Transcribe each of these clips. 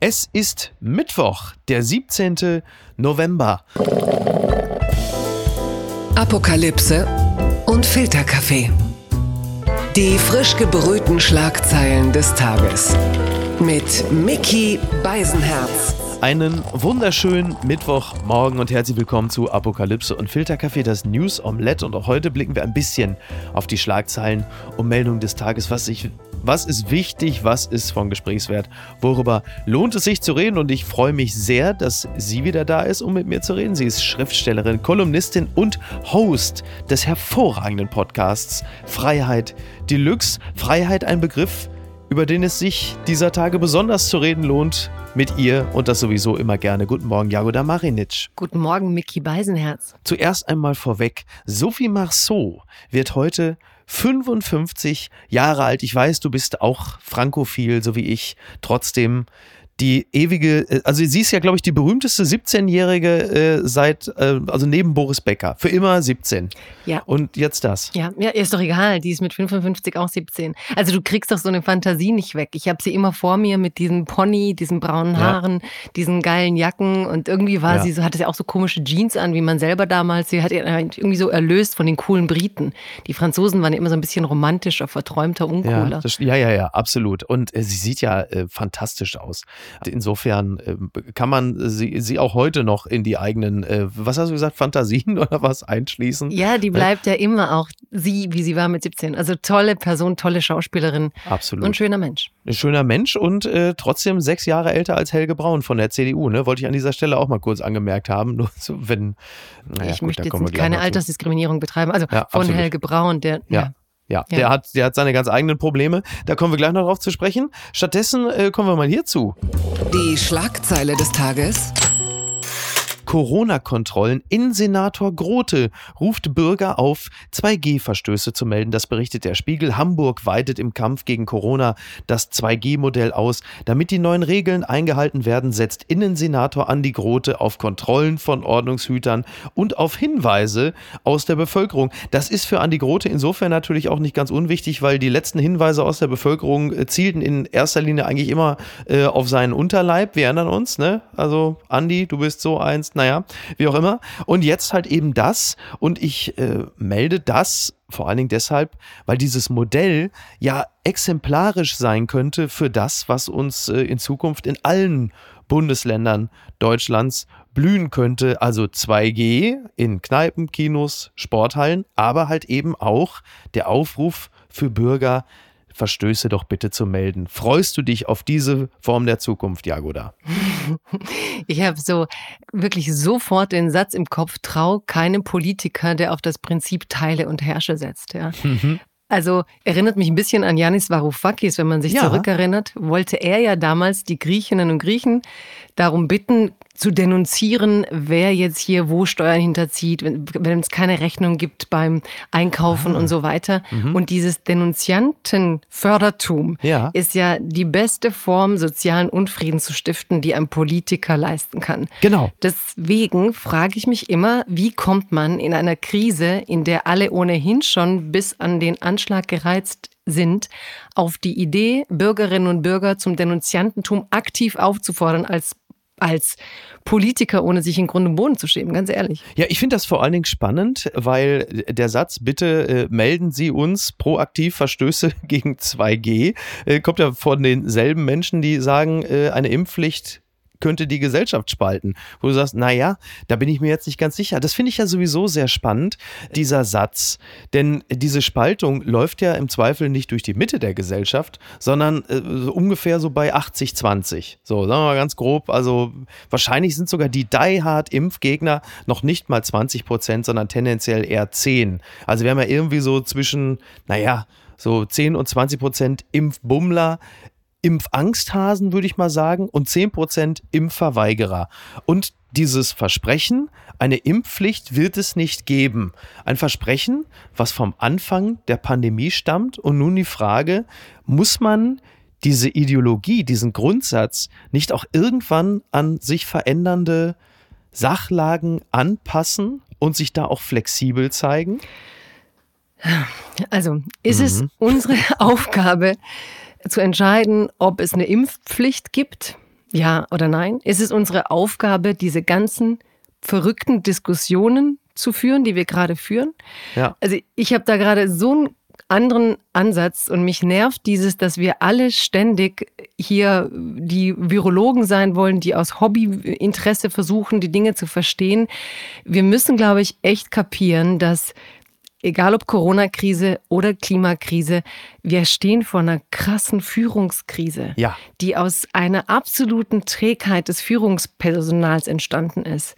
Es ist Mittwoch, der 17. November. Apokalypse und Filterkaffee. Die frisch gebrühten Schlagzeilen des Tages. Mit Mickey Beisenherz. Einen wunderschönen Mittwochmorgen und herzlich willkommen zu Apokalypse und Filterkaffee, das News Omelette. Und auch heute blicken wir ein bisschen auf die Schlagzeilen und Meldungen des Tages, was sich was ist wichtig, was ist von Gesprächswert, worüber lohnt es sich zu reden und ich freue mich sehr, dass sie wieder da ist, um mit mir zu reden. Sie ist Schriftstellerin, Kolumnistin und Host des hervorragenden Podcasts Freiheit Deluxe. Freiheit ein Begriff, über den es sich dieser Tage besonders zu reden lohnt mit ihr und das sowieso immer gerne. Guten Morgen, Jagoda Marinic. Guten Morgen, Mickey Beisenherz. Zuerst einmal vorweg, Sophie Marceau wird heute 55 Jahre alt. Ich weiß, du bist auch frankophil, so wie ich. Trotzdem die ewige, äh, also sie ist ja, glaube ich, die berühmteste 17-Jährige äh, seit, äh, also neben Boris Becker. Für immer 17. Ja. Und jetzt das. Ja, ja, ist doch egal. Die ist mit 55 auch 17. Also du kriegst doch so eine Fantasie nicht weg. Ich habe sie immer vor mir mit diesem Pony, diesen braunen Haaren, ja. diesen geilen Jacken und irgendwie war ja. sie so, hatte sie auch so komische Jeans an, wie man selber damals. Sie hat irgendwie so erlöst von den coolen Briten. Die Franzosen waren immer so ein bisschen romantischer, verträumter, uncooler. Ja, das, ja, ja, ja, absolut. Und äh, sie sieht ja äh, fantastisch aus. Insofern äh, kann man sie, sie auch heute noch in die eigenen, äh, was hast du gesagt, Fantasien oder was einschließen? Ja, die bleibt ja immer auch sie, wie sie war mit 17. Also tolle Person, tolle Schauspielerin. Absolut. Und schöner Mensch. Ein schöner Mensch und äh, trotzdem sechs Jahre älter als Helge Braun von der CDU. Ne? Wollte ich an dieser Stelle auch mal kurz angemerkt haben. Nur so, wenn, naja, ich gut, möchte jetzt keine Altersdiskriminierung betreiben. Also ja, von absolut. Helge Braun, der ja. ja. Ja, ja, Der, hat, der hat seine ganz eigenen Probleme. Da kommen wir gleich noch drauf zu sprechen. Stattdessen äh, kommen wir mal hierzu. Die Schlagzeile des Tages. Corona-Kontrollen. Innensenator Grote ruft Bürger auf, 2G-Verstöße zu melden. Das berichtet der Spiegel. Hamburg weitet im Kampf gegen Corona das 2G-Modell aus. Damit die neuen Regeln eingehalten werden, setzt Innensenator Andi Grote auf Kontrollen von Ordnungshütern und auf Hinweise aus der Bevölkerung. Das ist für Andi Grote insofern natürlich auch nicht ganz unwichtig, weil die letzten Hinweise aus der Bevölkerung äh, zielten in erster Linie eigentlich immer äh, auf seinen Unterleib. Wir erinnern uns, ne? Also Andi, du bist so eins, naja, wie auch immer. Und jetzt halt eben das und ich äh, melde das vor allen Dingen deshalb, weil dieses Modell ja exemplarisch sein könnte für das, was uns äh, in Zukunft in allen Bundesländern Deutschlands blühen könnte. Also 2G in Kneipen, Kinos, Sporthallen, aber halt eben auch der Aufruf für Bürger, Verstöße doch bitte zu melden. Freust du dich auf diese Form der Zukunft, Jagoda? Ich habe so wirklich sofort den Satz im Kopf, trau keinem Politiker, der auf das Prinzip Teile und Herrsche setzt. Ja. Mhm. Also erinnert mich ein bisschen an Yanis Varoufakis, wenn man sich ja. zurückerinnert, wollte er ja damals die Griechinnen und Griechen darum bitten, zu denunzieren, wer jetzt hier wo Steuern hinterzieht, wenn, wenn es keine Rechnung gibt beim Einkaufen ah. und so weiter. Mhm. Und dieses Denunziantenfördertum ja. ist ja die beste Form, sozialen Unfrieden zu stiften, die ein Politiker leisten kann. Genau. Deswegen frage ich mich immer, wie kommt man in einer Krise, in der alle ohnehin schon bis an den Anschlag gereizt sind, auf die Idee, Bürgerinnen und Bürger zum Denunziantentum aktiv aufzufordern als als Politiker, ohne sich in Grund und Boden zu schämen, ganz ehrlich. Ja, ich finde das vor allen Dingen spannend, weil der Satz, bitte äh, melden Sie uns proaktiv Verstöße gegen 2G, äh, kommt ja von denselben Menschen, die sagen, äh, eine Impfpflicht könnte die Gesellschaft spalten. Wo du sagst, naja, da bin ich mir jetzt nicht ganz sicher. Das finde ich ja sowieso sehr spannend, dieser Satz. Denn diese Spaltung läuft ja im Zweifel nicht durch die Mitte der Gesellschaft, sondern äh, so ungefähr so bei 80-20. So, sagen wir mal ganz grob. Also wahrscheinlich sind sogar die Die-Hard-Impfgegner noch nicht mal 20 Prozent, sondern tendenziell eher 10. Also wir haben ja irgendwie so zwischen, naja, so 10 und 20 Prozent Impfbummler, Impfangsthasen, würde ich mal sagen, und 10% Impfverweigerer. Und dieses Versprechen, eine Impfpflicht wird es nicht geben. Ein Versprechen, was vom Anfang der Pandemie stammt. Und nun die Frage, muss man diese Ideologie, diesen Grundsatz nicht auch irgendwann an sich verändernde Sachlagen anpassen und sich da auch flexibel zeigen? Also ist mhm. es unsere Aufgabe, zu entscheiden, ob es eine Impfpflicht gibt Ja oder nein? Ist es unsere Aufgabe, diese ganzen verrückten Diskussionen zu führen, die wir gerade führen? Ja. Also ich habe da gerade so einen anderen Ansatz und mich nervt dieses, dass wir alle ständig hier die Virologen sein wollen, die aus Hobbyinteresse versuchen, die Dinge zu verstehen. Wir müssen, glaube ich, echt kapieren, dass egal ob Corona-Krise oder Klimakrise, wir stehen vor einer krassen Führungskrise, Ja. die aus einer absoluten Trägheit des Führungspersonals entstanden ist.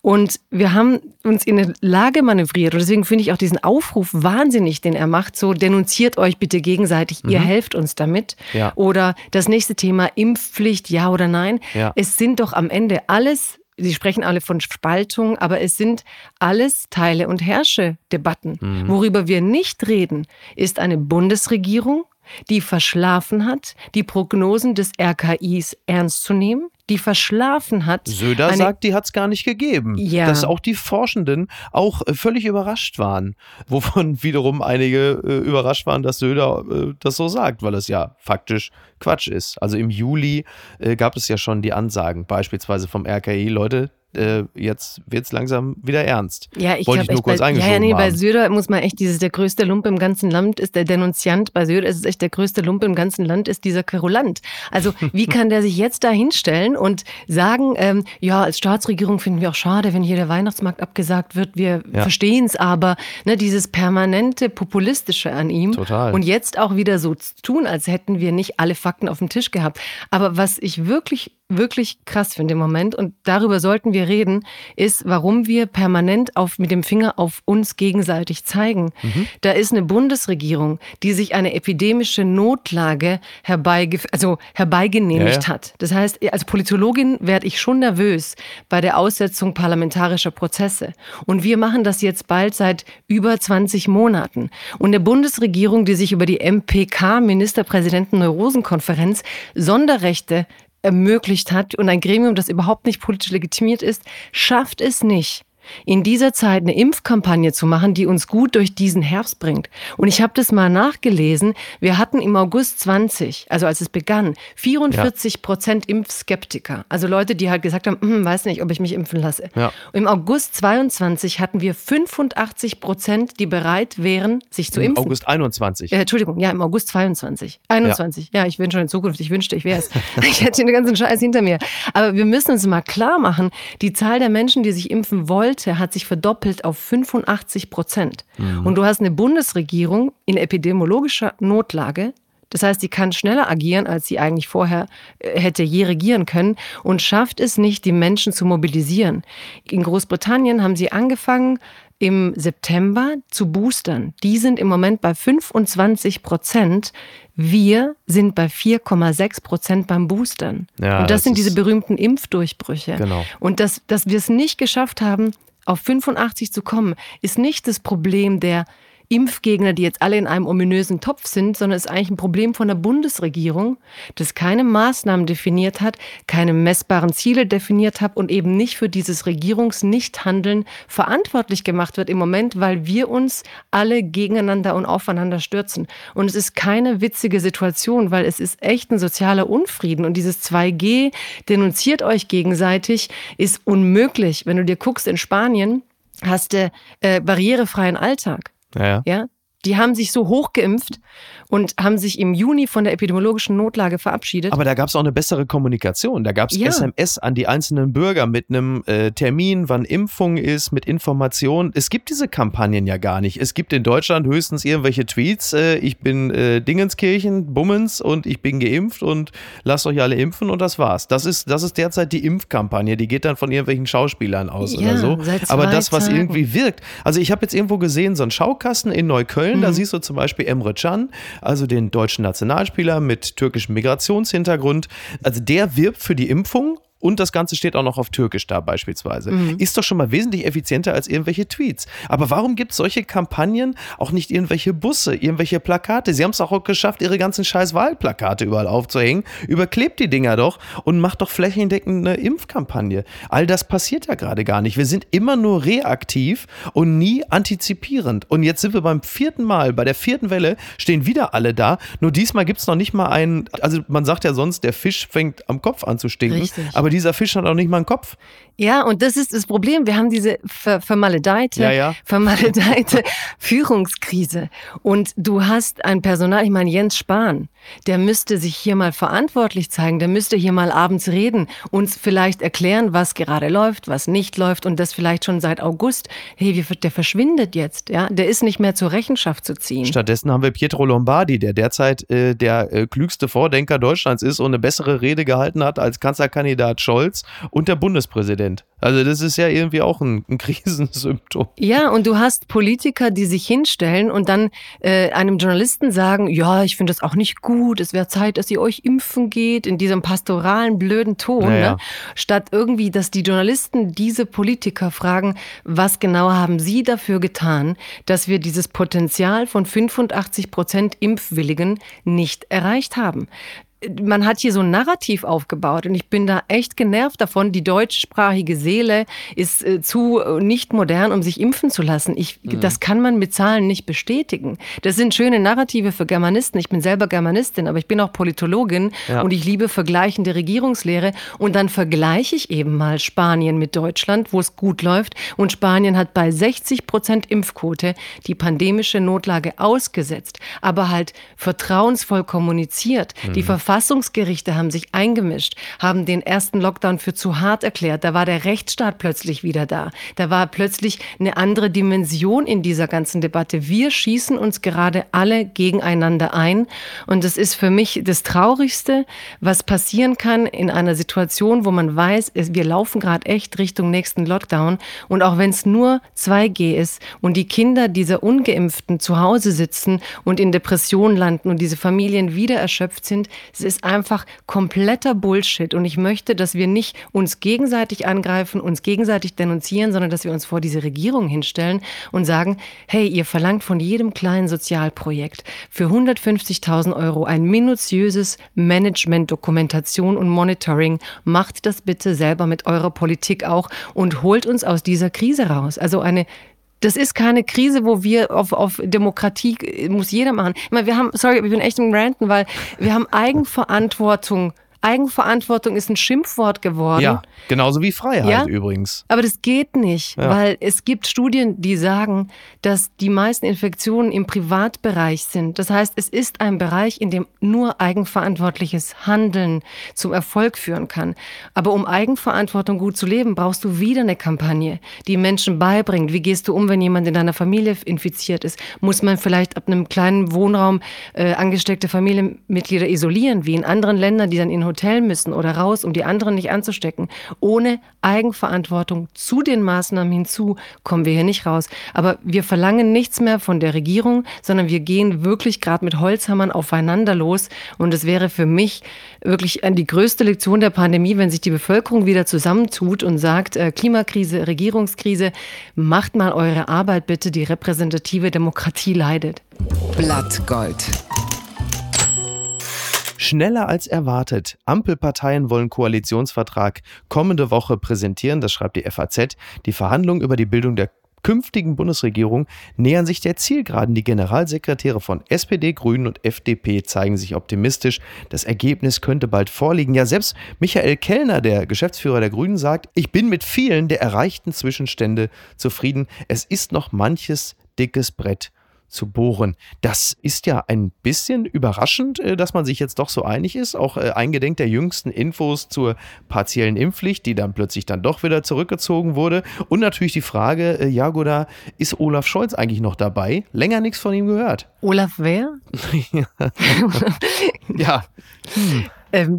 Und wir haben uns in eine Lage manövriert. Und deswegen finde ich auch diesen Aufruf wahnsinnig, den er macht. So, denunziert euch bitte gegenseitig, ihr helft uns damit. Mhm. Ja. Oder das nächste Thema, Impfpflicht, ja oder nein. Ja. Es sind doch am Ende alles, Sie sprechen alle von Spaltung, aber es sind alles Teile- und Herrsche-Debatten. Mhm. Worüber wir nicht reden, ist eine Bundesregierung, die verschlafen hat, die Prognosen des RKIs ernst zu nehmen, die verschlafen hat. Söder sagt, die hat es gar nicht gegeben. Ja. Dass auch die Forschenden auch äh, völlig überrascht waren. Wovon wiederum einige äh, überrascht waren, dass Söder äh, das so sagt, weil es ja faktisch Quatsch ist. Also im Juli äh, gab es ja schon die Ansagen, beispielsweise vom RKI, Leute, äh, jetzt wird es langsam wieder ernst. Ja, ich Wollte ich nur kurz bei, ja, nee, bei haben. Söder muss man echt dieses, der größte Lump im ganzen Land ist der Denunziant. Bei Söder ist es echt der größte Lump im ganzen Land ist dieser Querulant. Also wie kann der sich jetzt da hinstellen und sagen, ähm, ja, als Staatsregierung finden wir auch schade, wenn hier der Weihnachtsmarkt abgesagt wird. Wir Ja. verstehen es aber, ne, dieses permanente Populistische an ihm. Total. Und jetzt auch wieder so tun, als hätten wir nicht alle Fakten auf dem Tisch gehabt. Aber was ich wirklich wirklich krass finde im Moment und darüber sollten wir reden, ist, warum wir permanent auf, mit dem Finger auf uns gegenseitig zeigen. Mhm. Da ist eine Bundesregierung, die sich eine epidemische Notlage herbeige, also herbeigenehmigt Ja, ja. hat. Das heißt, als Politologin werde ich schon nervös bei der Aussetzung parlamentarischer Prozesse. Und wir machen das jetzt bald seit über 20 Monaten. Und eine Bundesregierung, die sich über die MPK, Ministerpräsidenten-Neurosenkonferenz, Sonderrechte ermöglicht hat und ein Gremium, das überhaupt nicht politisch legitimiert ist, schafft es nicht, in dieser Zeit eine Impfkampagne zu machen, die uns gut durch diesen Herbst bringt. Und ich habe das mal nachgelesen. Wir hatten im August 20, also als es begann, 44 Prozent Impfskeptiker. Also Leute, die halt gesagt haben, hm, weiß nicht, ob ich mich impfen lasse. Ja. Und Im August 22 hatten wir 85 Prozent, die bereit wären, sich zu Im impfen. August 21. Äh, Entschuldigung, ja, im August 22. 21. Ja, ich bin schon in Zukunft. Ich wünschte, ich wäre es. ich hätte den ganzen Scheiß hinter mir. Aber wir müssen uns mal klar machen, die Zahl der Menschen, die sich impfen wollte, hat sich verdoppelt auf 85 Prozent. Und du hast eine Bundesregierung in epidemiologischer Notlage. Das heißt, sie kann schneller agieren, als sie eigentlich vorher äh, hätte je regieren können und schafft es nicht, die Menschen zu mobilisieren. In Großbritannien haben sie angefangen, im September zu boostern. Die sind im Moment bei 25 Prozent. Wir sind bei 4,6 Prozent beim Boostern. Ja, und das, das sind diese berühmten Impfdurchbrüche. Genau. Und dass, dass wir es nicht geschafft haben, auf 85 zu kommen, ist nicht das Problem der Impfgegner, die jetzt alle in einem ominösen Topf sind, sondern ist eigentlich ein Problem von der Bundesregierung, das keine Maßnahmen definiert hat, keine messbaren Ziele definiert hat und eben nicht für dieses Regierungsnichthandeln verantwortlich gemacht wird im Moment, weil wir uns alle gegeneinander und aufeinander stürzen. Und es ist keine witzige Situation, weil es ist echt ein sozialer Unfrieden. Und dieses 2G denunziert euch gegenseitig, ist unmöglich. Wenn du dir guckst in Spanien, hast du äh, barrierefreien Alltag. Ja, ja. Die haben sich so hochgeimpft und haben sich im Juni von der epidemiologischen Notlage verabschiedet. Aber da gab es auch eine bessere Kommunikation. Da gab es Ja. SMS an die einzelnen Bürger mit einem äh, Termin, wann Impfung ist, mit Informationen. Es gibt diese Kampagnen ja gar nicht. Es gibt in Deutschland höchstens irgendwelche Tweets. Äh, ich bin äh, Dingenskirchen, Bummens und ich bin geimpft und lasst euch alle impfen und das war's. Das ist, das ist derzeit die Impfkampagne. Die geht dann von irgendwelchen Schauspielern aus Ja, oder so. Aber das, was irgendwie wirkt. Also ich habe jetzt irgendwo gesehen, so einen Schaukasten in Neukölln, Mhm. da siehst du zum Beispiel Emre Can, also den deutschen Nationalspieler mit türkischem Migrationshintergrund. Also der wirbt für die Impfung und das Ganze steht auch noch auf Türkisch da beispielsweise. Mhm. Ist doch schon mal wesentlich effizienter als irgendwelche Tweets. Aber warum gibt es solche Kampagnen auch nicht irgendwelche Busse, irgendwelche Plakate? Sie haben es auch geschafft, ihre ganzen scheiß Wahlplakate überall aufzuhängen. Überklebt die Dinger doch und macht doch flächendeckend eine Impfkampagne. All das passiert ja gerade gar nicht. Wir sind immer nur reaktiv und nie antizipierend. Und jetzt sind wir beim vierten Mal, bei der vierten Welle, stehen wieder alle da. Nur diesmal gibt es noch nicht mal einen, also man sagt ja sonst, der Fisch fängt am Kopf an zu stinken. Richtig. Aber dieser Fisch hat auch nicht mal einen Kopf. Ja, und das ist das Problem. Wir haben diese ver vermaledeite, ja, ja. vermaledeite Führungskrise. Und du hast ein Personal, ich meine Jens Spahn, der müsste sich hier mal verantwortlich zeigen, der müsste hier mal abends reden, uns vielleicht erklären, was gerade läuft, was nicht läuft und das vielleicht schon seit August. Hey, der verschwindet jetzt, ja, der ist nicht mehr zur Rechenschaft zu ziehen. Stattdessen haben wir Pietro Lombardi, der derzeit äh, der äh, klügste Vordenker Deutschlands ist und eine bessere Rede gehalten hat als Kanzlerkandidat Scholz und der Bundespräsident. Also das ist ja irgendwie auch ein, ein Krisensymptom. Ja, und du hast Politiker, die sich hinstellen und dann äh, einem Journalisten sagen, ja, ich finde das auch nicht gut, es wäre Zeit, dass ihr euch impfen geht, in diesem pastoralen, blöden Ton. Naja. Ne? Statt irgendwie, dass die Journalisten diese Politiker fragen, was genau haben sie dafür getan, dass wir dieses Potenzial von 85 Prozent Impfwilligen nicht erreicht haben man hat hier so ein Narrativ aufgebaut und ich bin da echt genervt davon. Die deutschsprachige Seele ist äh, zu äh, nicht modern, um sich impfen zu lassen. Ich, mhm. Das kann man mit Zahlen nicht bestätigen. Das sind schöne Narrative für Germanisten. Ich bin selber Germanistin, aber ich bin auch Politologin ja. und ich liebe vergleichende Regierungslehre. Und dann vergleiche ich eben mal Spanien mit Deutschland, wo es gut läuft. Und Spanien hat bei 60 Prozent Impfquote die pandemische Notlage ausgesetzt, aber halt vertrauensvoll kommuniziert. Mhm. Die Verfassung Verfassungsgerichte haben sich eingemischt, haben den ersten Lockdown für zu hart erklärt. Da war der Rechtsstaat plötzlich wieder da. Da war plötzlich eine andere Dimension in dieser ganzen Debatte. Wir schießen uns gerade alle gegeneinander ein. Und das ist für mich das Traurigste, was passieren kann in einer Situation, wo man weiß, wir laufen gerade echt Richtung nächsten Lockdown. Und auch wenn es nur 2G ist und die Kinder dieser Ungeimpften zu Hause sitzen und in Depressionen landen und diese Familien wieder erschöpft sind, es ist einfach kompletter Bullshit. Und ich möchte, dass wir nicht uns gegenseitig angreifen, uns gegenseitig denunzieren, sondern dass wir uns vor diese Regierung hinstellen und sagen, hey, ihr verlangt von jedem kleinen Sozialprojekt für 150.000 Euro ein minutiöses Management, Dokumentation und Monitoring. Macht das bitte selber mit eurer Politik auch und holt uns aus dieser Krise raus. Also eine das ist keine Krise, wo wir auf, auf Demokratie muss jeder machen. Ich meine, wir haben, sorry, ich bin echt im Ranten, weil wir haben Eigenverantwortung Eigenverantwortung ist ein Schimpfwort geworden. Ja, genauso wie Freiheit ja? übrigens. Aber das geht nicht, ja. weil es gibt Studien, die sagen, dass die meisten Infektionen im Privatbereich sind. Das heißt, es ist ein Bereich, in dem nur eigenverantwortliches Handeln zum Erfolg führen kann. Aber um Eigenverantwortung gut zu leben, brauchst du wieder eine Kampagne, die Menschen beibringt, wie gehst du um, wenn jemand in deiner Familie infiziert ist. Muss man vielleicht ab einem kleinen Wohnraum äh, angesteckte Familienmitglieder isolieren, wie in anderen Ländern, die dann in Hotel müssen oder raus, um die anderen nicht anzustecken. Ohne Eigenverantwortung zu den Maßnahmen hinzu kommen wir hier nicht raus. Aber wir verlangen nichts mehr von der Regierung, sondern wir gehen wirklich gerade mit Holzhammern aufeinander los. Und es wäre für mich wirklich die größte Lektion der Pandemie, wenn sich die Bevölkerung wieder zusammentut und sagt, äh, Klimakrise, Regierungskrise, macht mal eure Arbeit bitte, die repräsentative Demokratie leidet. Blattgold. Schneller als erwartet. Ampelparteien wollen Koalitionsvertrag kommende Woche präsentieren, das schreibt die FAZ. Die Verhandlungen über die Bildung der künftigen Bundesregierung nähern sich der Zielgeraden. Die Generalsekretäre von SPD, Grünen und FDP zeigen sich optimistisch. Das Ergebnis könnte bald vorliegen. Ja, selbst Michael Kellner, der Geschäftsführer der Grünen, sagt, ich bin mit vielen der erreichten Zwischenstände zufrieden. Es ist noch manches dickes Brett zu bohren. Das ist ja ein bisschen überraschend, äh, dass man sich jetzt doch so einig ist, auch äh, eingedenk der jüngsten Infos zur partiellen Impfpflicht, die dann plötzlich dann doch wieder zurückgezogen wurde. Und natürlich die Frage, äh, Jagoda, ist Olaf Scholz eigentlich noch dabei? Länger nichts von ihm gehört. Olaf wer? ja. Hm.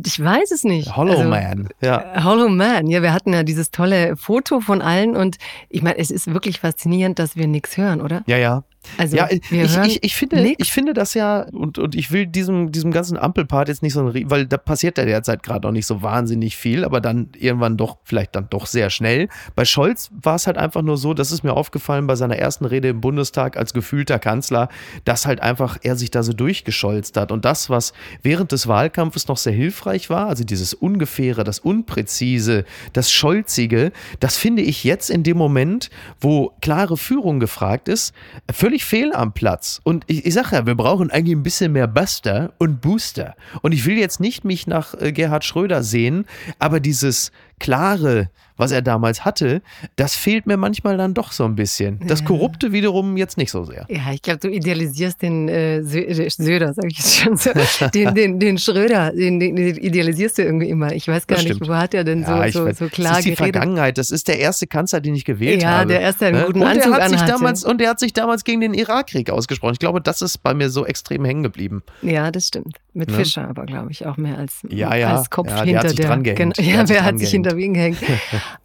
Ich weiß es nicht. Hollow also, Man. Ja. Hollow Man. Ja, wir hatten ja dieses tolle Foto von allen und ich meine, es ist wirklich faszinierend, dass wir nichts hören, oder? Ja, ja. Also ja, ich, ich, ich, finde, nix. ich finde das ja, und, und ich will diesem, diesem ganzen Ampelpart jetzt nicht so ein, weil da passiert ja derzeit gerade auch nicht so wahnsinnig viel, aber dann irgendwann doch, vielleicht dann doch sehr schnell. Bei Scholz war es halt einfach nur so, das ist mir aufgefallen bei seiner ersten Rede im Bundestag als gefühlter Kanzler, dass halt einfach er sich da so durchgescholzt hat. Und das, was während des Wahlkampfes noch sehr hilfreich war, also dieses Ungefähre, das Unpräzise, das Scholzige, das finde ich jetzt in dem Moment, wo klare Führung gefragt ist, völlig fehl am Platz. Und ich, ich sage ja, wir brauchen eigentlich ein bisschen mehr Buster und Booster. Und ich will jetzt nicht mich nach äh, Gerhard Schröder sehen, aber dieses klare, was er damals hatte, das fehlt mir manchmal dann doch so ein bisschen. Das Ja. Korrupte wiederum jetzt nicht so sehr. Ja, ich glaube, du idealisierst den äh, Sö- Söder, sag ich jetzt schon so. Den, den, den Schröder, den, den idealisierst du irgendwie immer. Ich weiß gar Das nicht, stimmt. wo hat er denn so, Ja, so, weiß, so klar das ist die geredet? Vergangenheit. Das ist der erste Kanzler, den ich gewählt Ja, habe. der erste, der einen Ne? guten und er Anzug hat sich anhatte. damals Und er hat sich damals gegen den Irakkrieg ausgesprochen. Ich glaube, das ist bei mir so extrem hängen geblieben. Ja, das stimmt. Mit Ne? Fischer aber, glaube ich, auch mehr als, Ja, ja. als Kopf Ja, der hinter der. dran gehängt. Genau. Der Ja, hat sich wer hat sich hinter wen gehängt?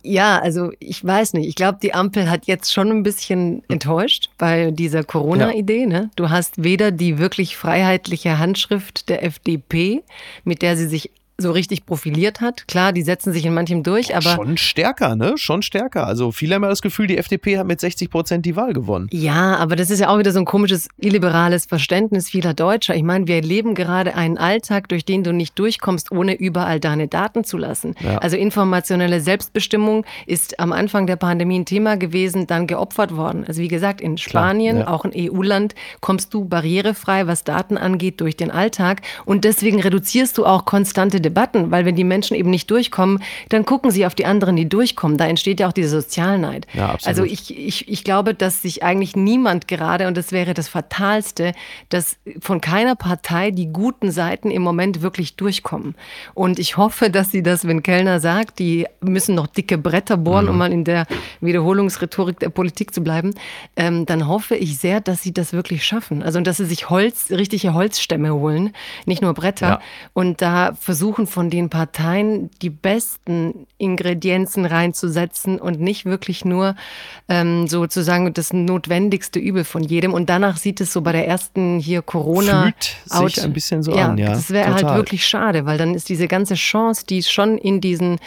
ja, also ich weiß nicht. Ich glaube, die Ampel hat jetzt schon ein bisschen enttäuscht bei dieser Corona-Idee. Ne? Du hast weder die wirklich freiheitliche Handschrift der FDP, mit der sie sich so richtig profiliert hat. Klar, die setzen sich in manchem durch, aber Schon stärker, ne? Schon stärker. Also viele haben ja das Gefühl, die FDP hat mit 60 Prozent die Wahl gewonnen. Ja, aber das ist ja auch wieder so ein komisches illiberales Verständnis vieler Deutscher. Ich meine, wir erleben gerade einen Alltag, durch den du nicht durchkommst, ohne überall deine Daten zu lassen. Ja. Also informationelle Selbstbestimmung ist am Anfang der Pandemie ein Thema gewesen, dann geopfert worden. Also wie gesagt, in Spanien, ja. auch ein EU-Land, kommst du barrierefrei, was Daten angeht, durch den Alltag. Und deswegen reduzierst du auch konstante Debatten, weil wenn die Menschen eben nicht durchkommen, dann gucken sie auf die anderen, die durchkommen. Da entsteht ja auch diese Sozialneid. Ja. Also ich, ich, ich glaube, dass sich eigentlich niemand gerade, und das wäre das Fatalste, dass von keiner Partei die guten Seiten im Moment wirklich durchkommen. Und ich hoffe, dass sie das, wenn Kellner sagt, die müssen noch dicke Bretter bohren, Mhm. um mal in der Wiederholungsrhetorik der Politik zu bleiben, ähm, dann hoffe ich sehr, dass sie das wirklich schaffen. Also dass sie sich Holz, richtige Holzstämme holen, nicht nur Bretter. Ja. Und da versuchen von den Parteien die besten Ingredienzen reinzusetzen und nicht wirklich nur ähm, sozusagen das notwendigste Übel von jedem. Und danach sieht es so bei der ersten hier Corona Fühlt sich ein bisschen so ja, an, ja. Das wäre halt wirklich schade, weil dann ist diese ganze Chance, die schon in diesen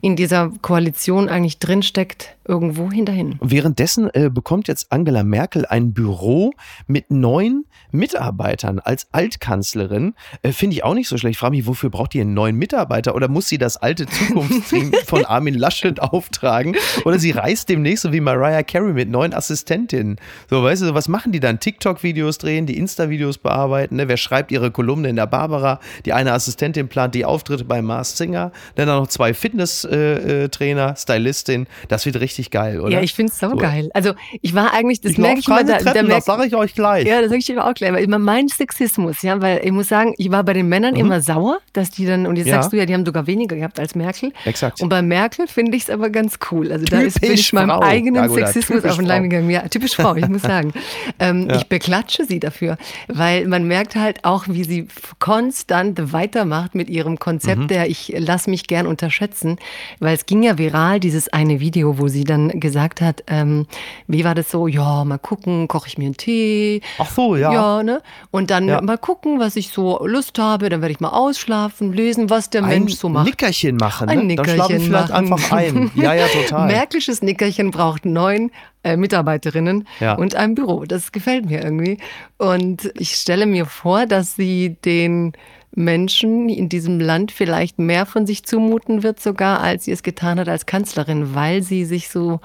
in dieser Koalition eigentlich drinsteckt, irgendwo hinterhin. Währenddessen äh, bekommt jetzt Angela Merkel ein Büro mit neun Mitarbeitern als Altkanzlerin. Äh, Finde ich auch nicht so schlecht. Ich frage mich, wofür braucht die einen neuen Mitarbeiter? Oder muss sie das alte Zukunftsteam von Armin Laschet auftragen? Oder sie reist demnächst so wie Mariah Carey mit neun Assistentinnen. So, weißt du, was machen die dann? TikTok-Videos drehen, die Insta-Videos bearbeiten. Ne? Wer schreibt ihre Kolumne in der Barbara? Die eine Assistentin plant die Auftritte bei Mars Singer. Dann noch zwei Fitness-Trainer, Stylistin. Das wird richtig geil, oder? Ja, ich finde es so geil. Also ich war eigentlich, das ich merke merke ich immer, da, da Treppen, merk, das sage ich euch gleich. Ja, das sage ich dir auch gleich. Weil immer mein Sexismus, ja, weil ich muss sagen, ich war bei den Männern immer sauer, dass die dann, und jetzt Mhm. Ja. sagst du ja, die haben sogar weniger gehabt als Merkel. Exakt. Und bei Merkel finde ich es aber ganz cool. Also da ist, bin Typisch ich meinem Frau. eigenen Ja, gut, Sexismus typisch auf den. Leim gegangen. Ja, typisch Frau, ich muss sagen. Ähm, Ja. Ich beklatsche sie dafür, weil man merkt halt auch, wie sie konstant weitermacht mit ihrem Konzept, Mhm. der ich lass mich gern unterschätzen, weil es ging ja viral, dieses eine Video, wo sie dann gesagt hat, ähm, wie war das so, ja, mal gucken, koche ich mir einen Tee, Ach so, ja. ja, ne? Und dann Ja. mal gucken, was ich so Lust habe. Dann werde ich mal ausschlafen, lesen, was der Ein Mensch so macht. Nickerchen machen. Ein ne? Dann schlafe ich Nickerchen vielleicht machen. einfach ein. Ja, ja, total. Märkisches Nickerchen braucht neun äh, Mitarbeiterinnen Ja. und ein Büro. Das gefällt mir irgendwie. Und ich stelle mir vor, dass sie den Menschen in diesem Land vielleicht mehr von sich zumuten wird, sogar als sie es getan hat als Kanzlerin, weil sie sich so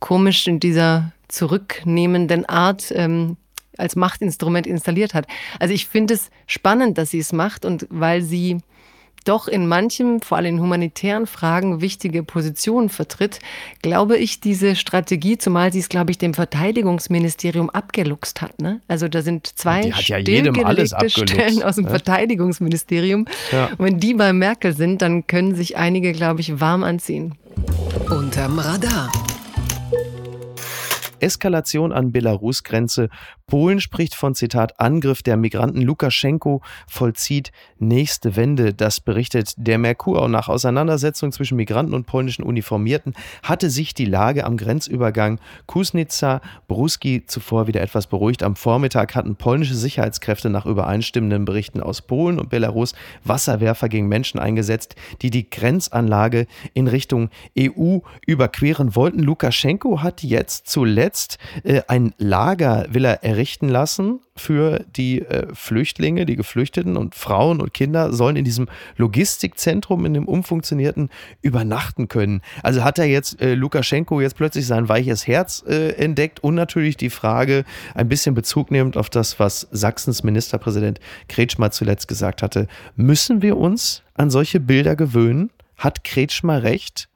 komisch in dieser zurücknehmenden Art ähm, als Machtinstrument installiert hat. Also ich finde es spannend, dass sie es macht und weil sie doch in manchem, vor allem in humanitären Fragen, wichtige Positionen vertritt, glaube ich, diese Strategie, zumal sie es, glaube ich, dem Verteidigungsministerium abgeluchst hat. Ne? Also da sind zwei Die hat ja jedem alles stillgelegte abgeluchst, Stellen aus dem ne? Verteidigungsministerium. Ja. Und wenn die bei Merkel sind, dann können sich einige, glaube ich, warm anziehen. Unterm Radar. Eskalation an Belarus-Grenze. Polen spricht von Zitat Angriff der Migranten. Lukaschenko vollzieht nächste Wende. Das berichtet der Merkur. Nach Auseinandersetzung zwischen Migranten und polnischen Uniformierten hatte sich die Lage am Grenzübergang Kusnica-Bruski zuvor wieder etwas beruhigt. Am Vormittag hatten polnische Sicherheitskräfte nach übereinstimmenden Berichten aus Polen und Belarus Wasserwerfer gegen Menschen eingesetzt, die die Grenzanlage in Richtung EU überqueren wollten. Lukaschenko hat jetzt zuletzt äh, ein Lager, will er errichten lassen für die äh, Flüchtlinge, die Geflüchteten und Frauen und Kinder sollen in diesem Logistikzentrum, in dem umfunktionierten, übernachten können. Also hat er jetzt äh, Lukaschenko jetzt plötzlich sein weiches Herz äh, entdeckt und natürlich die Frage, ein bisschen Bezug nehmend auf das, was Sachsens Ministerpräsident Kretschmer zuletzt gesagt hatte, müssen wir uns an solche Bilder gewöhnen? Hat Kretschmer recht?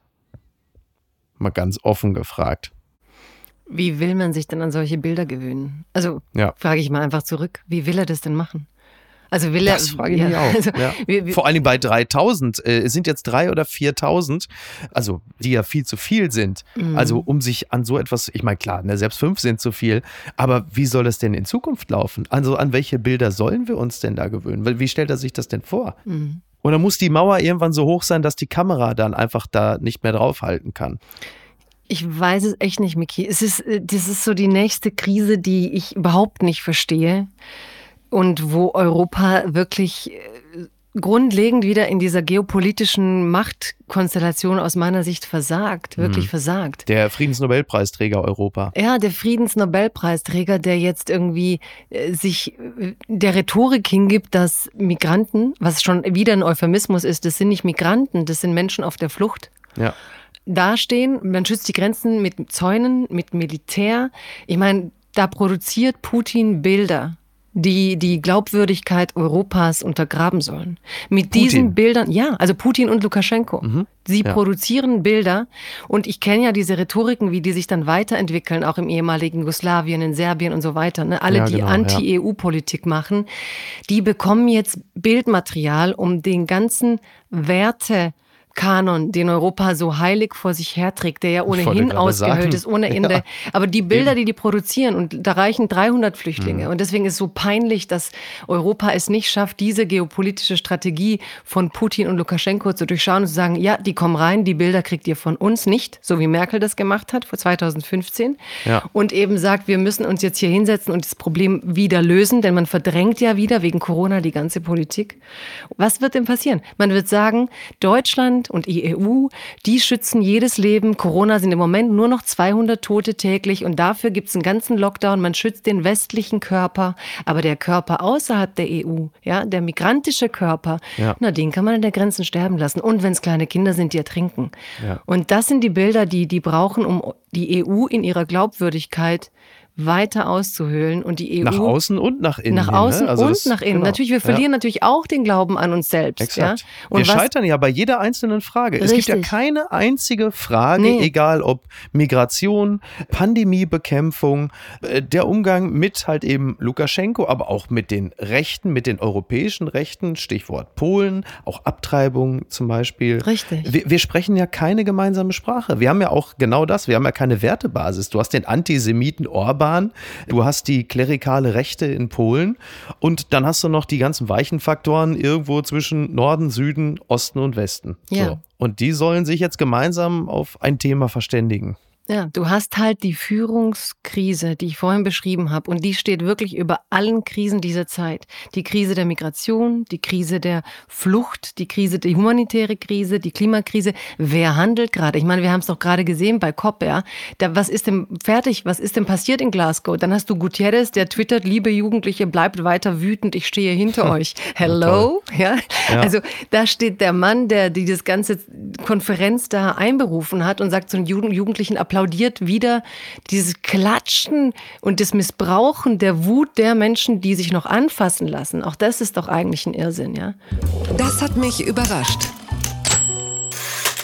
Mal ganz offen gefragt. Wie will man sich denn an solche Bilder gewöhnen? Also ja. frage ich mal einfach zurück, wie will er das denn machen? Also will er, das frage ich ja, mich auch. Also, ja. wir, wir, Vor allem bei 3000. Äh, es sind jetzt drei oder 4000, also die ja viel zu viel sind. Mhm. Also um sich an so etwas, ich meine klar, ne, selbst fünf sind zu viel, aber wie soll das denn in Zukunft laufen? Also an welche Bilder sollen wir uns denn da gewöhnen? Wie stellt er sich das denn vor? Mhm. Und dann muss die Mauer irgendwann so hoch sein, dass die Kamera dann einfach da nicht mehr draufhalten kann. Ich weiß es echt nicht, Miki. Es ist, äh, das ist so die nächste Krise, die ich überhaupt nicht verstehe und wo Europa wirklich äh, grundlegend wieder in dieser geopolitischen Machtkonstellation aus meiner Sicht versagt, wirklich mhm. versagt. Der Friedensnobelpreisträger Europa. Ja, der Friedensnobelpreisträger, der jetzt irgendwie äh, sich der Rhetorik hingibt, dass Migranten, was schon wieder ein Euphemismus ist, das sind nicht Migranten, das sind Menschen auf der Flucht. Ja dastehen. Man schützt die Grenzen mit Zäunen, mit Militär. Ich meine, da produziert Putin Bilder die die Glaubwürdigkeit Europas untergraben sollen. Mit Putin. diesen Bildern, ja, also Putin und Lukaschenko. Mhm. Sie ja. produzieren Bilder und ich kenne ja diese Rhetoriken, wie die sich dann weiterentwickeln, auch im ehemaligen Jugoslawien, in Serbien und so weiter. Ne? Alle, ja, die genau, Anti-EU-Politik machen, die bekommen jetzt Bildmaterial, um den ganzen Werte Kanon, den Europa so heilig vor sich herträgt, der ja ohnehin ausgehöhlt ist, ohne Ende. Ja. Aber die Bilder, die die produzieren, und da reichen 300 Flüchtlinge. Mhm. Und deswegen ist es so peinlich, dass Europa es nicht schafft, diese geopolitische Strategie von Putin und Lukaschenko zu durchschauen und zu sagen, ja, die kommen rein, die Bilder kriegt ihr von uns nicht, so wie Merkel das gemacht hat vor 2015. Ja. Und eben sagt, wir müssen uns jetzt hier hinsetzen und das Problem wieder lösen, denn man verdrängt ja wieder wegen Corona die ganze Politik. Was wird denn passieren? Man wird sagen, Deutschland Deutschland und die EU, die schützen jedes Leben. Corona sind im Moment nur noch 200 Tote täglich und dafür gibt es einen ganzen Lockdown. Man schützt den westlichen Körper, aber der Körper außerhalb der EU, ja, der migrantische Körper, ja. na, den kann man an der Grenzen sterben lassen. Und wenn es kleine Kinder sind, die ertrinken. Ja. Und das sind die Bilder, die die brauchen, um die EU in ihrer Glaubwürdigkeit weiter auszuhöhlen und die EU nach außen und nach innen. Nach außen ne? also und das, nach innen. Genau. Natürlich, wir verlieren ja. natürlich auch den Glauben an uns selbst. Exakt. Ja? Und wir was, scheitern ja bei jeder einzelnen Frage. Richtig. Es gibt ja keine einzige Frage, nee. egal ob Migration, Pandemiebekämpfung, äh, der Umgang mit halt eben Lukaschenko, aber auch mit den Rechten, mit den europäischen Rechten, Stichwort Polen, auch Abtreibung zum Beispiel. Richtig. Wir, wir sprechen ja keine gemeinsame Sprache. Wir haben ja auch genau das. Wir haben ja keine Wertebasis. Du hast den Antisemiten Orban Orban, du hast die klerikale Rechte in Polen und dann hast du noch die ganzen weichen Faktoren irgendwo zwischen Norden, Süden, Osten und Westen. Ja. So. Und die sollen sich jetzt gemeinsam auf ein Thema verständigen. Ja, du hast halt die Führungskrise, die ich vorhin beschrieben habe, und die steht wirklich über allen Krisen dieser Zeit. Die Krise der Migration, die Krise der Flucht, die Krise, die humanitäre Krise, die Klimakrise. Wer handelt gerade? Ich meine, wir haben es doch gerade gesehen bei COP, ja. Da, was ist denn fertig? Was ist denn passiert in Glasgow? Dann hast du Gutierrez, der twittert, liebe Jugendliche, bleibt weiter wütend, ich stehe hinter euch. Hello? Ja? ja. Also da steht der Mann, der die das ganze Konferenz da einberufen hat und sagt zu den Jugendlichen, applaudiert wieder dieses Klatschen und das Missbrauchen der Wut der Menschen, die sich noch anfassen lassen. Auch das ist doch eigentlich ein Irrsinn, ja? Das hat mich überrascht.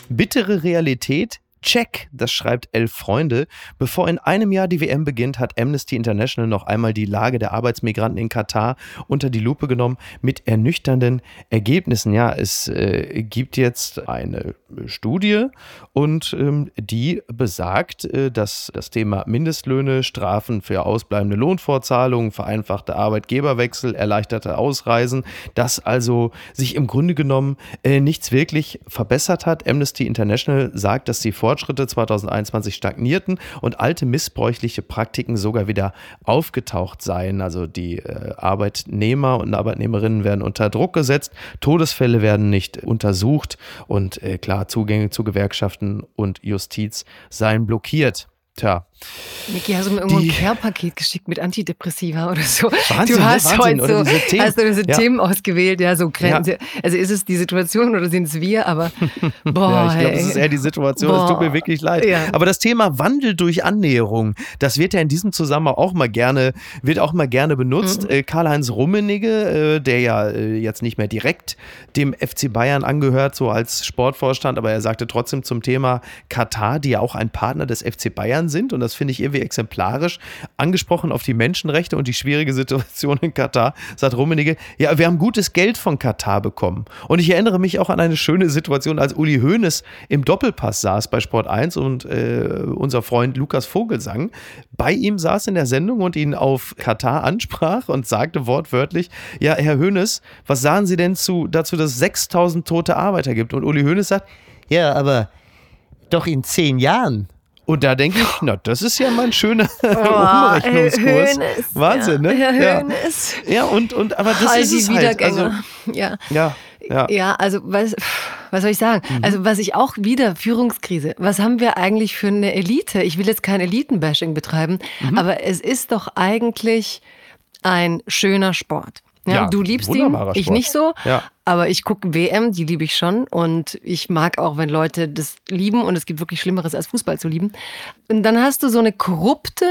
Bittere Realität Check, das schreibt Elf Freunde. Bevor in einem Jahr die WM beginnt, hat Amnesty International noch einmal die Lage der Arbeitsmigranten in Katar unter die Lupe genommen mit ernüchternden Ergebnissen. Ja, es äh, gibt jetzt eine Studie und ähm, die besagt, äh, dass das Thema Mindestlöhne, Strafen für ausbleibende Lohnfortzahlungen, vereinfachte Arbeitgeberwechsel, erleichterte Ausreisen, dass also sich im Grunde genommen äh, nichts wirklich verbessert hat. Amnesty International sagt, dass die Vor Fortschritte 2021 stagnierten und alte missbräuchliche Praktiken sogar wieder aufgetaucht seien. Also die äh, Arbeitnehmer und Arbeitnehmerinnen werden unter Druck gesetzt, Todesfälle werden nicht untersucht und äh, klar, Zugänge zu Gewerkschaften und Justiz seien blockiert. Tja. Niki, hast du mir irgendwo ein Care-Paket geschickt mit Antidepressiva oder so? Wahnsinn, du hast Wahnsinn, heute so, diese Themen. hast du diese Ja. Themen ausgewählt, ja, so Grenzen. Ja. Also ist es die Situation oder sind es wir? Aber boah, ja, ich glaube, es ist eher die Situation. Es tut mir Boah. wirklich leid. Ja. Aber das Thema Wandel durch Annäherung, das wird ja in diesem Zusammenhang auch mal gerne, wird auch mal gerne benutzt. Mhm. Äh, Karl-Heinz Rummenigge, äh, der ja äh, jetzt nicht mehr direkt dem FC Bayern angehört, so als Sportvorstand, aber er sagte trotzdem zum Thema Katar, die ja auch ein Partner des FC Bayern sind, und das finde ich irgendwie exemplarisch, angesprochen auf die Menschenrechte und die schwierige Situation in Katar, sagt Rummenigge, ja, wir haben gutes Geld von Katar bekommen. Und ich erinnere mich auch an eine schöne Situation, als Uli Hoeneß im Doppelpass saß bei Sport 1 und äh, unser Freund Lukas Vogelsang bei ihm saß in der Sendung und ihn auf Katar ansprach und sagte wortwörtlich, ja, Herr Hoeneß, was sagen Sie denn zu, dazu, dass es 6000 tote Arbeiter gibt? Und Uli Hoeneß sagt, ja, aber doch in zehn Jahren. Und da denke ich, na, das ist ja mal ein schöner Umrechnungskurs. Hoeneß, Wahnsinn, ja, ne? Herr ja. Ja, und, und aber das All ist die es halt. Also, ja. ja, ja. Ja, also was, was soll ich sagen? Mhm. Also was ich auch wieder Führungskrise. Was haben wir eigentlich für eine Elite? Ich will jetzt kein Elitenbashing betreiben, Mhm. aber es ist doch eigentlich ein schöner Sport. Ja, Ja, du liebst ihn, ich nicht so. Ja. Aber ich gucke WM, die liebe ich schon. Und ich mag auch, wenn Leute das lieben. Und es gibt wirklich Schlimmeres, als Fußball zu lieben. Und dann hast du so eine korrupte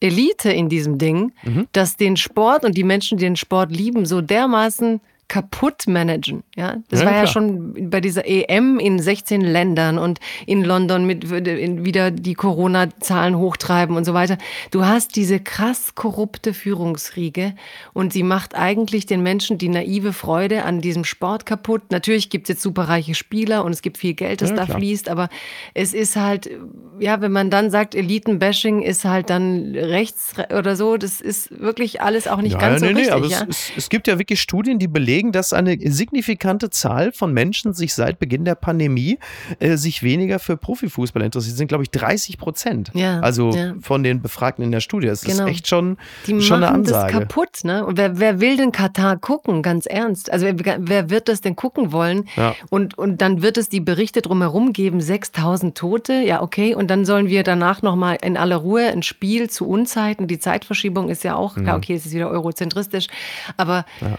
Elite in diesem Ding, Mhm. dass den Sport und die Menschen, die den Sport lieben, so dermaßen kaputt managen. Ja, das Ja, war ja klar. schon bei dieser EM in 16 Ländern und in London mit wieder die Corona-Zahlen hochtreiben und so weiter. Du hast diese krass korrupte Führungsriege und sie macht eigentlich den Menschen die naive Freude an diesem Sport kaputt. Natürlich gibt es jetzt superreiche Spieler und es gibt viel Geld, das Ja, da klar. fließt, aber es ist halt, ja, wenn man dann sagt, Elitenbashing ist halt dann rechts oder so, das ist wirklich alles auch nicht ja, ganz ja, so nee, richtig. nee, aber ja? es, es, es gibt ja wirklich Studien, die belegen, dass eine signifikante Zahl von Menschen sich seit Beginn der Pandemie äh, sich weniger für Profifußball interessiert. Das sind, glaube ich, 30 Prozent. Ja, also ja. von den Befragten in der Studie. Das Genau. ist echt schon, Die schon eine machen das Ansage. kaputt, ne? Und wer, wer will denn Katar gucken, ganz ernst? Also wer, wer wird das denn gucken wollen? Ja. Und, und dann wird es die Berichte drumherum geben, 6000 Tote, ja okay. Und dann sollen wir danach nochmal in aller Ruhe ein Spiel zu Unzeiten. Die Zeitverschiebung ist ja auch, Mhm. klar, okay, es ist wieder eurozentristisch. Aber ja,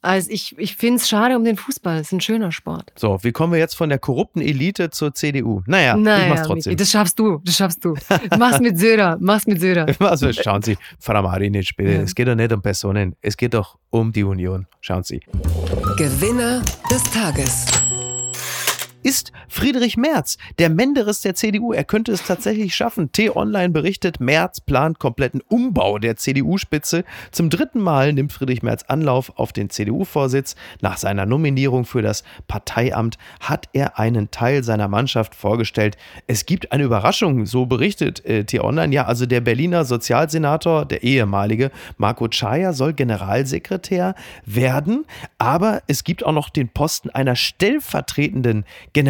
also ich, ich finde es schade um den Fußball. Es ist ein schöner Sport. So, wie kommen wir jetzt von der korrupten Elite zur CDU? Naja, ich Naja, mach's trotzdem. Das schaffst du, das schaffst du. Mach's mit Söder, mach's mit Söder. Also schauen Sie, Frau Marinic, bitte, Ja. es geht doch nicht um Personen, es geht doch um die Union. Schauen Sie. Gewinner des Tages. Ist Friedrich Merz, der Menderes der CDU. Er könnte es tatsächlich schaffen. T-Online berichtet, Merz plant kompletten Umbau der CDU-Spitze. Zum dritten Mal nimmt Friedrich Merz Anlauf auf den CDU-Vorsitz. Nach seiner Nominierung für das Parteiamt hat er einen Teil seiner Mannschaft vorgestellt. Es gibt eine Überraschung, so berichtet äh, T-Online. Ja, also der Berliner Sozialsenator, der ehemalige Marco Chaya, soll Generalsekretär werden. Aber es gibt auch noch den Posten einer stellvertretenden Generalsekretärin.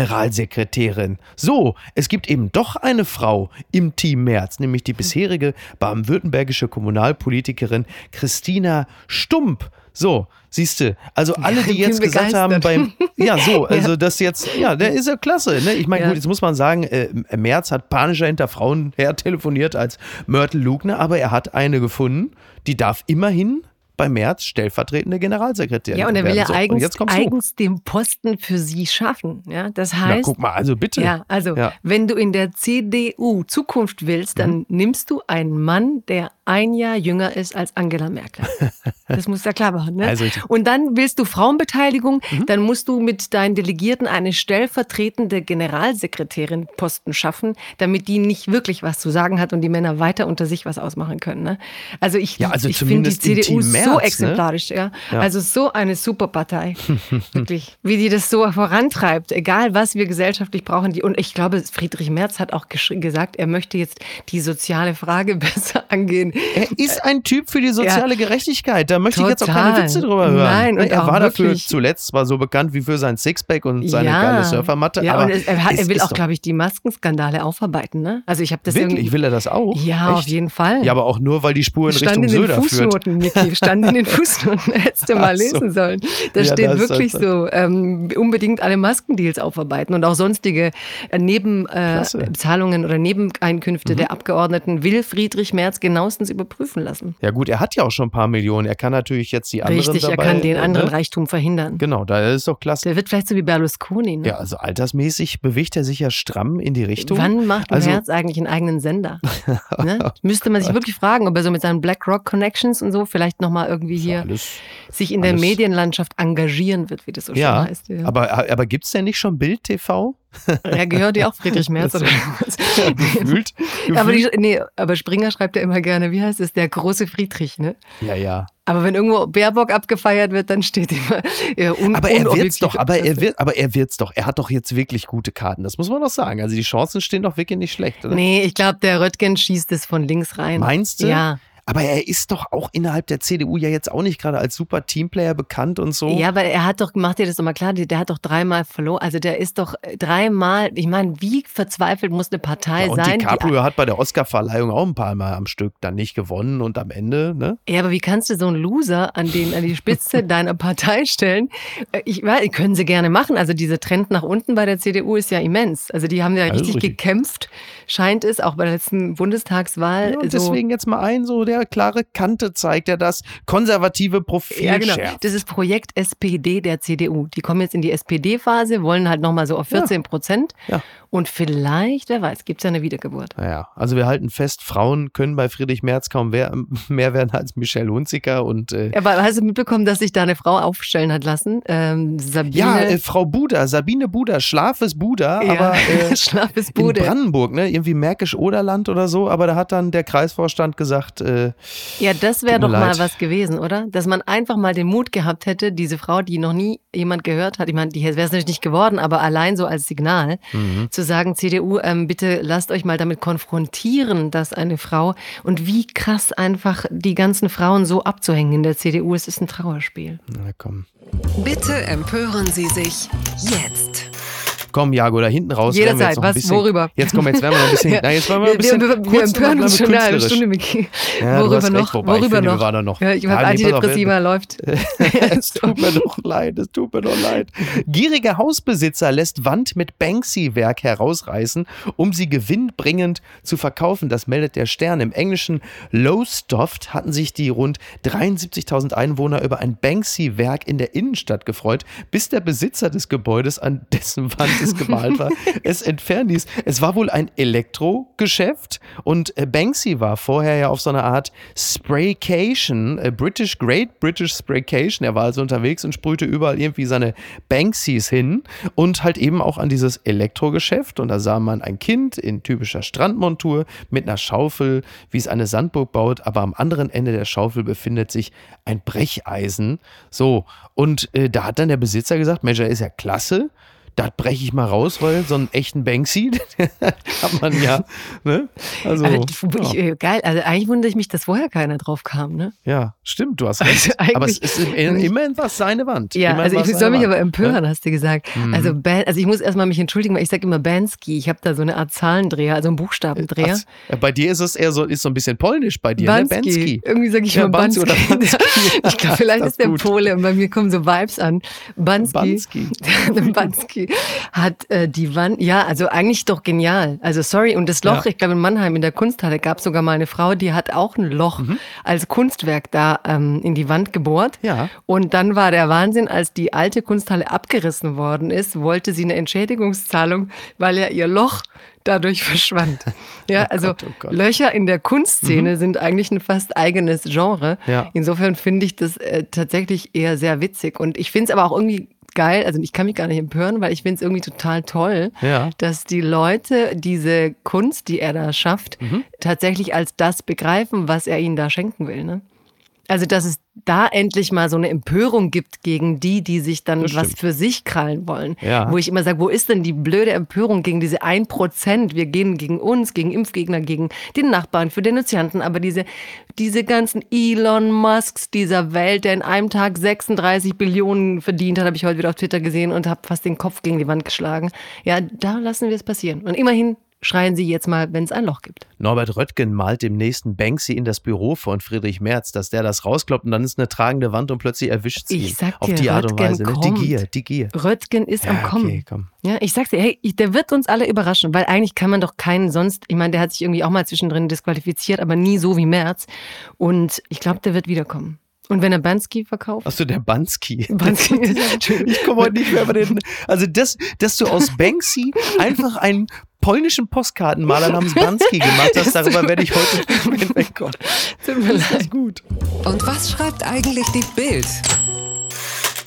So, es gibt eben doch eine Frau im Team Merz, nämlich die bisherige baden-württembergische Kommunalpolitikerin Christina Stump. So, siehste, also alle, die jetzt gesagt haben beim, ja, so, also das jetzt, ja, der ist ja klasse. Ne? Ich meine, Ja. gut, jetzt muss man sagen, äh, Merz hat panischer hinter Frauen her telefoniert als Mörtel Lugner, aber er hat eine gefunden, die darf immerhin bei Merz stellvertretende Generalsekretärin. Ja, und er will ja so, eigens, eigens den Posten für sie schaffen. Ja, das heißt. Na, guck mal, also bitte. Ja, also, ja. wenn du in der CDU Zukunft willst, dann mhm. nimmst du einen Mann, der ein Jahr jünger ist als Angela Merkel. Das muss ja klar machen. Ne? Also und dann willst du Frauenbeteiligung, mhm. dann musst du mit deinen Delegierten eine stellvertretende Generalsekretärin Posten schaffen, damit die nicht wirklich was zu sagen hat und die Männer weiter unter sich was ausmachen können. Ne? Also ich, ja, also ich finde die CDU März, so ne? exemplarisch. Ne? Ja? ja? Also so eine super Partei. wirklich. Wie die das so vorantreibt, egal was wir gesellschaftlich brauchen. Die, und ich glaube, Friedrich Merz hat auch gesagt, er möchte jetzt die soziale Frage besser angehen er ist ein Typ für die soziale ja. Gerechtigkeit. Da möchte Total. ich jetzt auch keine Witze drüber hören. Nein, und er war dafür zuletzt zwar so bekannt wie für sein Sixpack und seine ja. geile Surfermatte. Ja, aber und er, er, will auch, glaube ich, die Maskenskandale aufarbeiten. Ne? Also ich habe das wirklich. Will er das auch? Ja, Echt? auf jeden Fall. Ja, aber auch nur, weil die Spur in stand Richtung in den Söder Fußnoten, führt. Niki, stand in den Fußnoten. Hättest du mal lesen so. sollen. Da ja, steht wirklich so, ähm, unbedingt alle Maskendeals aufarbeiten und auch sonstige äh, Nebenzahlungen äh, oder Nebeneinkünfte mhm. der Abgeordneten will Friedrich Merz genauestens überprüfen lassen. Ja gut, er hat ja auch schon ein paar Millionen. Er kann natürlich jetzt die anderen Richtig, dabei, er kann den anderen ne? Reichtum verhindern. Genau, da ist doch klasse. Der wird vielleicht so wie Berlusconi. Ne? Ja, also altersmäßig bewegt er sich ja stramm in die Richtung. Wann macht also, Herz eigentlich einen eigenen Sender? ne? Müsste man sich wirklich fragen, ob er so mit seinen BlackRock Connections und so vielleicht nochmal irgendwie hier alles, sich in der Medienlandschaft engagieren wird, wie das so ja, schön heißt. Ja. Aber, aber gibt es denn nicht schon Bild TV? Ja, gehört ja auch Friedrich Merz oder was? Ja, gefühlt, gefühlt. Aber, die, nee, aber Springer schreibt ja immer gerne, wie heißt es, der große Friedrich, ne? Ja, ja. Aber wenn irgendwo Baerbock abgefeiert wird, dann steht immer ja, un Aber er wird's doch, aber er wird, aber er wird's doch. Er hat doch jetzt wirklich gute Karten. Das muss man doch sagen. Also die Chancen stehen doch wirklich nicht schlecht, oder? Nee, ich glaube, der Röttgen schießt es von links rein. Meinst du? Ja. Aber er ist doch auch innerhalb der CDU ja jetzt auch nicht gerade als super Teamplayer bekannt und so. Ja, aber er hat doch, macht dir das doch mal klar, der hat doch dreimal verloren. Also der ist doch dreimal, ich meine, wie verzweifelt muss eine Partei ja, und sein? DiCaprio hat bei der Oscarverleihung auch ein paar Mal am Stück dann nicht gewonnen und am Ende, ne? Ja, aber wie kannst du so einen Loser an, den, an die Spitze deiner Partei stellen? Äh, ich weiß, können sie gerne machen. Also dieser Trend nach unten bei der CDU ist ja immens. Also die haben ja richtig, richtig. gekämpft, scheint es, auch bei der letzten Bundestagswahl. Ja, und so. deswegen jetzt mal ein, so der klare Kante zeigt, er das konservative Profil Ja, genau. Schärft. Das ist Projekt SPD der CDU. Die kommen jetzt in die SPD-Phase, wollen halt nochmal so auf 14 Prozent. Ja. ja. Und vielleicht, wer weiß, gibt es ja eine Wiedergeburt. Naja, also wir halten fest, Frauen können bei Friedrich Merz kaum mehr, mehr werden als Michelle Hunziker. Und, äh Aber hast du mitbekommen, dass sich da eine Frau aufstellen hat lassen? Ähm, Sabine. Ja, äh, Frau Buda, Sabine Buda, Schlafes Buda, ja, aber äh, Schlafes Bude. in Brandenburg, ne? irgendwie Märkisch-Oderland oder so. Aber da hat dann der Kreisvorstand gesagt, äh, ja, das wäre doch leid. mal was gewesen, oder? Dass man einfach mal den Mut gehabt hätte, diese Frau, die noch nie jemand gehört hat, ich meine, die wäre es natürlich nicht geworden, aber allein so als Signal, mhm. zu sagen, CDU, ähm, bitte lasst euch mal damit konfrontieren, dass eine Frau und wie krass einfach die ganzen Frauen so abzuhängen in der CDU, es ist ein Trauerspiel. Na komm. Bitte empören Sie sich jetzt. Komm, Jago, da hinten raus. Jederzeit, was, bisschen, worüber? Jetzt kommen jetzt werden wir noch ein bisschen, na, jetzt wollen wir ein bisschen wir, wir, wir empören uns schon eine Stunde, Miki. Ja, worüber noch? Wobei, worüber noch? Wir noch? Ja, ich habe Antidepressiva läuft. es tut mir doch leid, es tut mir doch leid. Gieriger Hausbesitzer lässt Wand mit Banksy-Werk herausreißen, um sie gewinnbringend zu verkaufen. Das meldet der Stern. Im englischen Lowestoft hatten sich die rund 73.000 Einwohner über ein Banksy-Werk in der Innenstadt gefreut, bis der Besitzer des Gebäudes an dessen Wand es gemalt war, es entfernen ließ. Es war wohl ein Elektrogeschäft und äh, Banksy war vorher ja auf so einer Art Spraycation, äh, British Great British Spraycation. Er war also unterwegs und sprühte überall irgendwie seine Banksys hin und halt eben auch an dieses Elektrogeschäft. Und da sah man ein Kind in typischer Strandmontur mit einer Schaufel, wie es eine Sandburg baut, aber am anderen Ende der Schaufel befindet sich ein Brecheisen. So, und äh, da hat dann der Besitzer gesagt, er ist ja klasse da breche ich mal raus, weil so einen echten Banksy hat man ja. Ne? Also, also ich, ja. geil. Also eigentlich wundere ich mich, dass vorher keiner drauf kam. Ne? Ja, stimmt, du hast recht. Also aber es ist immerhin was seine Wand. Ja, immerhin also ich soll mich Wand. aber empören, ja? hast du gesagt. Mhm. Also, also ich muss erstmal mich entschuldigen, weil ich sage immer Bansky. Ich habe da so eine Art Zahlendreher, also einen Buchstabendreher. Ach, bei dir ist es eher so, ist so ein bisschen polnisch bei dir, Bansky. ne? Bansky. Irgendwie sage ich ja, immer Bansky. Oder Bansky. ich glaube, vielleicht ist der gut. Pole und bei mir kommen so Vibes an. Bansky. Bansky. Bansky Bansky hat äh, die Wand, ja, also eigentlich doch genial. Also sorry, und das Loch, Ja. ich glaube in Mannheim in der Kunsthalle gab es sogar mal eine Frau, die hat auch ein Loch Mhm. als Kunstwerk da ähm, in die Wand gebohrt. Ja. Und dann war der Wahnsinn, als die alte Kunsthalle abgerissen worden ist, wollte sie eine Entschädigungszahlung, weil ja ihr Loch dadurch verschwand. Ja, also Gott, oh Gott. Löcher in der Kunstszene sind eigentlich ein fast eigenes Genre. Ja. Insofern finde ich das äh, tatsächlich eher sehr witzig. Und ich finde es aber auch irgendwie geil, also ich kann mich gar nicht empören, weil ich finde es irgendwie total toll, Ja. dass die Leute diese Kunst, die er da schafft, Mhm. tatsächlich als das begreifen, was er ihnen da schenken will. Ne? Also, dass es da endlich mal so eine Empörung gibt gegen die, die sich dann Das was stimmt. für sich krallen wollen. Ja. Wo ich immer sage, wo ist denn die blöde Empörung gegen diese 1%? Wir gehen gegen uns, gegen Impfgegner, gegen den Nachbarn, für Denunzianten. Aber diese, diese ganzen Elon Musks dieser Welt, der in einem Tag 36 Billionen verdient hat, habe ich heute wieder auf Twitter gesehen und habe fast den Kopf gegen die Wand geschlagen. Ja, da lassen wir es passieren. Und immerhin schreien sie jetzt mal, wenn es ein Loch gibt. Norbert Röttgen malt dem nächsten Banksy in das Büro von Friedrich Merz, dass der das rauskloppt und dann ist eine tragende Wand und plötzlich erwischt sie Ich ihn. sag Auf dir, die Art und Weise. Ne? Die. Gier, die Gier. Röttgen ist am Ja, Kommen. okay, komm. Ja, ich sag's dir, hey, der wird uns alle überraschen, weil eigentlich kann man doch keinen sonst, ich meine, der hat sich irgendwie auch mal zwischendrin disqualifiziert, aber nie so wie Merz. Und ich glaube, der wird wiederkommen. Und wenn er Bansky verkauft, Achso, der Bansky. Bansky Ich komme heute nicht mehr über den. Also, das, dass du aus Banksy einfach einen polnischen Postkartenmaler namens Bansky gemacht hast, darüber werde ich heute hinwegkommen. tut mir leid. Gut. Und was schreibt eigentlich die Bild?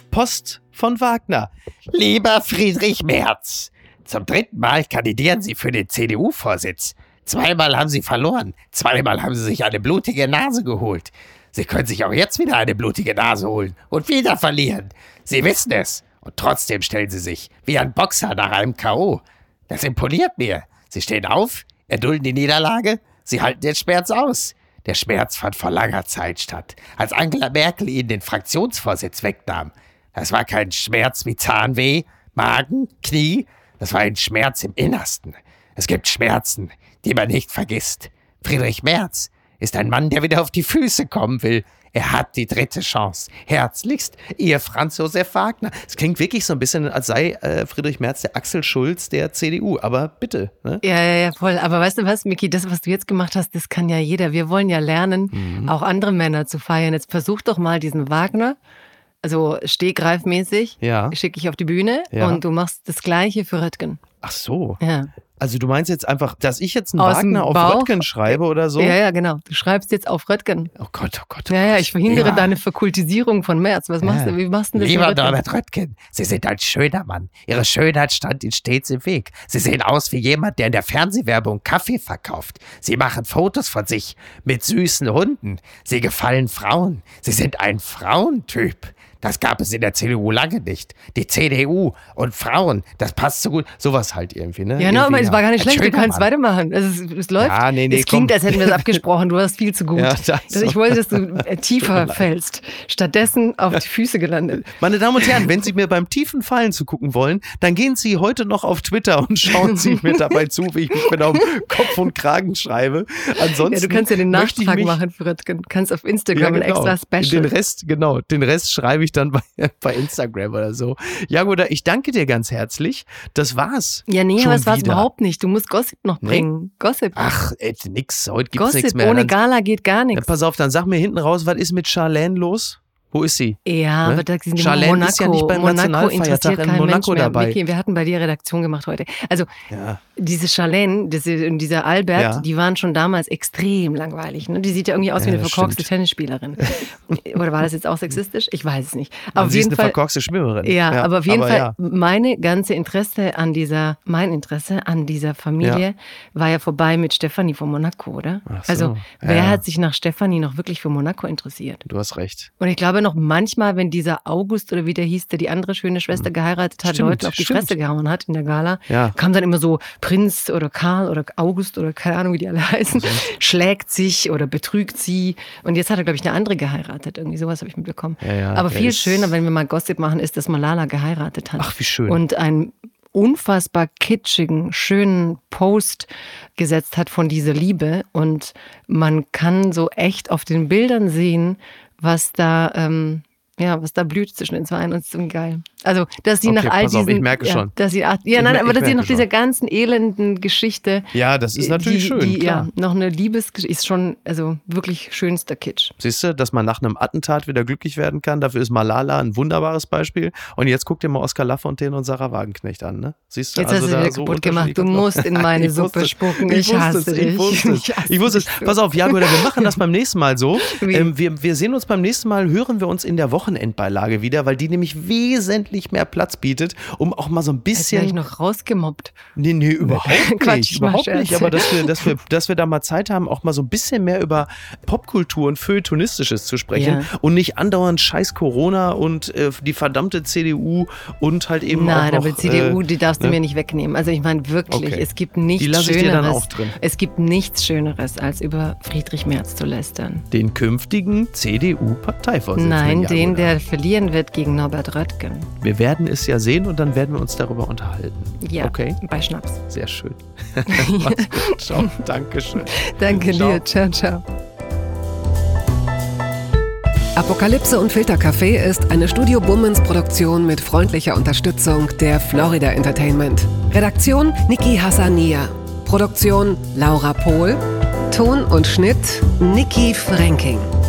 Post von Wagner. Lieber Friedrich Merz, zum dritten Mal kandidieren Sie für den CDU-Vorsitz. Zweimal haben Sie verloren, zweimal haben Sie sich eine blutige Nase geholt. Sie können sich auch jetzt wieder eine blutige Nase holen und wieder verlieren. Sie wissen es. Und trotzdem stellen Sie sich wie ein Boxer nach einem K.O. Das imponiert mir. Sie stehen auf, erdulden die Niederlage, Sie halten den Schmerz aus. Der Schmerz fand vor langer Zeit statt, als Angela Merkel Ihnen den Fraktionsvorsitz wegnahm. Das war kein Schmerz wie Zahnweh, Magen, Knie, das war ein Schmerz im Innersten. Es gibt Schmerzen, die man nicht vergisst. Friedrich Merz ist ein Mann, der wieder auf die Füße kommen will. Er hat die dritte Chance. Herzlichst, Ihr Franz Josef Wagner. Es klingt wirklich so ein bisschen, als sei äh, Friedrich Merz der Axel Schulz der CDU. Aber bitte. Ne? Ja, ja, ja, voll. Aber weißt du was, Miki, das, was du jetzt gemacht hast, das kann ja jeder. Wir wollen ja lernen, Mhm. auch andere Männer zu feiern. Jetzt versuch doch mal diesen Wagner, also stehgreifmäßig, Ja. schicke ich auf die Bühne Ja. und du machst das Gleiche für Röttgen. Ach so. Ja. Also du meinst jetzt einfach, dass ich jetzt einen Aus Wagner auf? Röttgen schreibe oder so? Ja, ja, genau. Du schreibst jetzt auf Röttgen. Oh Gott, oh Gott. Oh Ja, ja, ich verhindere Ja. deine Verkultisierung von März. Was machst Ja. du? Wie machst du das? Lieber Röttgen? Norbert Röttgen, Sie sind ein schöner Mann. Ihre Schönheit stand Ihnen stets im Weg. Sie sehen aus wie jemand, der in der Fernsehwerbung Kaffee verkauft. Sie machen Fotos von sich mit süßen Hunden. Sie gefallen Frauen. Sie sind ein Frauentyp. Das gab es in der CDU lange nicht. Die CDU und Frauen, das passt so gut. Sowas halt irgendwie, ne? Ja, no, Irgendwie, aber es war gar nicht Ein schlecht. Du kannst Mann. weitermachen. Es, es läuft. Ja, nee, nee, es klingt, komm. als hätten wir es abgesprochen. Du hast viel zu gut. Ja, das- also ich wollte, dass du äh, tiefer fällst. Stattdessen auf die Füße gelandet. Meine Damen und Herren, wenn Sie mir beim tiefen Fallen zugucken wollen, dann gehen Sie heute noch auf Twitter und schauen Sie mir dabei zu, wie ich mich genau um Kopf und Kragen schreibe. Ansonsten Ja, du kannst ja den Nachtrag machen Röttgen. Du kannst auf Instagram Ja, ein genau. extra Special. Den Rest, genau, den Rest schreibe ich dann bei, bei Instagram oder so. Ja, gut, ich danke dir ganz herzlich. Das war's. ja, nee, aber das war's wieder. überhaupt nicht. Du musst Gossip noch Nee? bringen. Gossip. Ach, ey, nix, heute gibt's nichts Gossip mehr. ohne Gala geht gar nichts. pass auf, dann sag mir hinten raus, was ist mit Charlene los? Wo ist sie? Ja, Ne? aber da sind die Charlene Monaco. ist ja nicht beim Monaco Nationalfeiertag interessiert in kein Monaco Mensch mehr. dabei. Vicky, wir hatten bei dir Redaktion gemacht heute. Also Ja. diese Charlene diese, und dieser Albert, Ja. die waren schon damals extrem langweilig. Ne? Die sieht ja irgendwie aus Ja, wie eine verkorkste stimmt. Tennisspielerin. Oder war das jetzt auch sexistisch? Ich weiß es nicht. Aber Aber auf sie ist eine Fall. verkorkste Schwimmerin. Ja, aber auf jeden Fall, ja. meine ganze Interesse an dieser, mein Interesse an dieser Familie war ja vorbei mit Stefanie von Monaco, oder? So, Also, wer hat sich nach Stefanie noch wirklich für Monaco interessiert? Du hast recht. Und ich glaube noch manchmal, wenn dieser August oder wie der hieß, der die andere schöne Schwester geheiratet hat. Stimmt, Leuten auf die stimmt. Fresse gehauen hat in der Gala, Ja. kam dann immer so Prinz oder Karl oder August oder keine Ahnung, wie die alle heißen, Mhm. schlägt sich oder betrügt sie. Und jetzt hat er, glaube ich, eine andere geheiratet. Irgendwie sowas habe ich mitbekommen. Ja, ja, Aber viel schöner, wenn wir mal Gossip machen, ist, dass Malala geheiratet hat. Ach, wie schön. Und einen unfassbar kitschigen, schönen Post gesetzt hat von dieser Liebe. Und man kann so echt auf den Bildern sehen, was da, ähm, ja, was da blüht zwischen den Zweien und ist geil. Also, dass sie Okay, nach all pass auf, diesen, ich merke ja, schon. dass sie, ja, Ich nein, aber dass sie nach dieser ganzen elenden Geschichte, Ja, das ist natürlich die, schön. die, klar. ja, noch eine Liebesgeschichte ist schon, also wirklich schönster Kitsch. Siehst du, dass man nach einem Attentat wieder glücklich werden kann? Dafür ist Malala ein wunderbares Beispiel. Und jetzt guck dir mal Oskar Lafontaine und Sarah Wagenknecht an, ne? Siehst du, Jetzt hast du wieder so kaputt gemacht. Du musst in meine Suppe spucken. Ich, Ich hasse es, dich. ich wusste es. Ich Ich wusste es. Pass auf, Jagoda, wir machen das beim nächsten Mal so. Ähm, wir, wir sehen uns beim nächsten Mal, hören wir uns in der Wochenendbeilage wieder, weil die nämlich wesentlich mehr Platz bietet, um auch mal so ein Jetzt werde ich bisschen. noch rausgemobbt. Nee, nee, überhaupt nicht. Quatsch, überhaupt nicht. Aber dass wir, dass, wir, dass wir da mal Zeit haben, auch mal so ein bisschen mehr über Popkultur und Feuilletonistisches zu sprechen Ja. und nicht andauernd scheiß Corona und äh, die verdammte CDU und halt eben Nein, auch noch, aber CDU, äh, die darfst du ne? mir nicht wegnehmen. Also ich meine wirklich, Okay. es gibt nichts Die lasse ich Schöneres. dir dann auch drin. Es gibt nichts Schöneres, als über Friedrich Merz zu lästern. den künftigen CDU-Parteivorsitzenden. Nein, den, der verlieren wird gegen Norbert Röttgen. Wir werden es ja sehen und dann werden wir uns darüber unterhalten. Ja, Okay, bei Schnaps. sehr schön. Ciao. Dankeschön. Danke Ciao. dir. Ciao, ciao. Apokalypse und Filtercafé ist eine Studio Bummens Produktion mit freundlicher Unterstützung der Florida Entertainment. Redaktion Niki Hassania. Produktion Laura Pohl. Ton und Schnitt Niki Franking.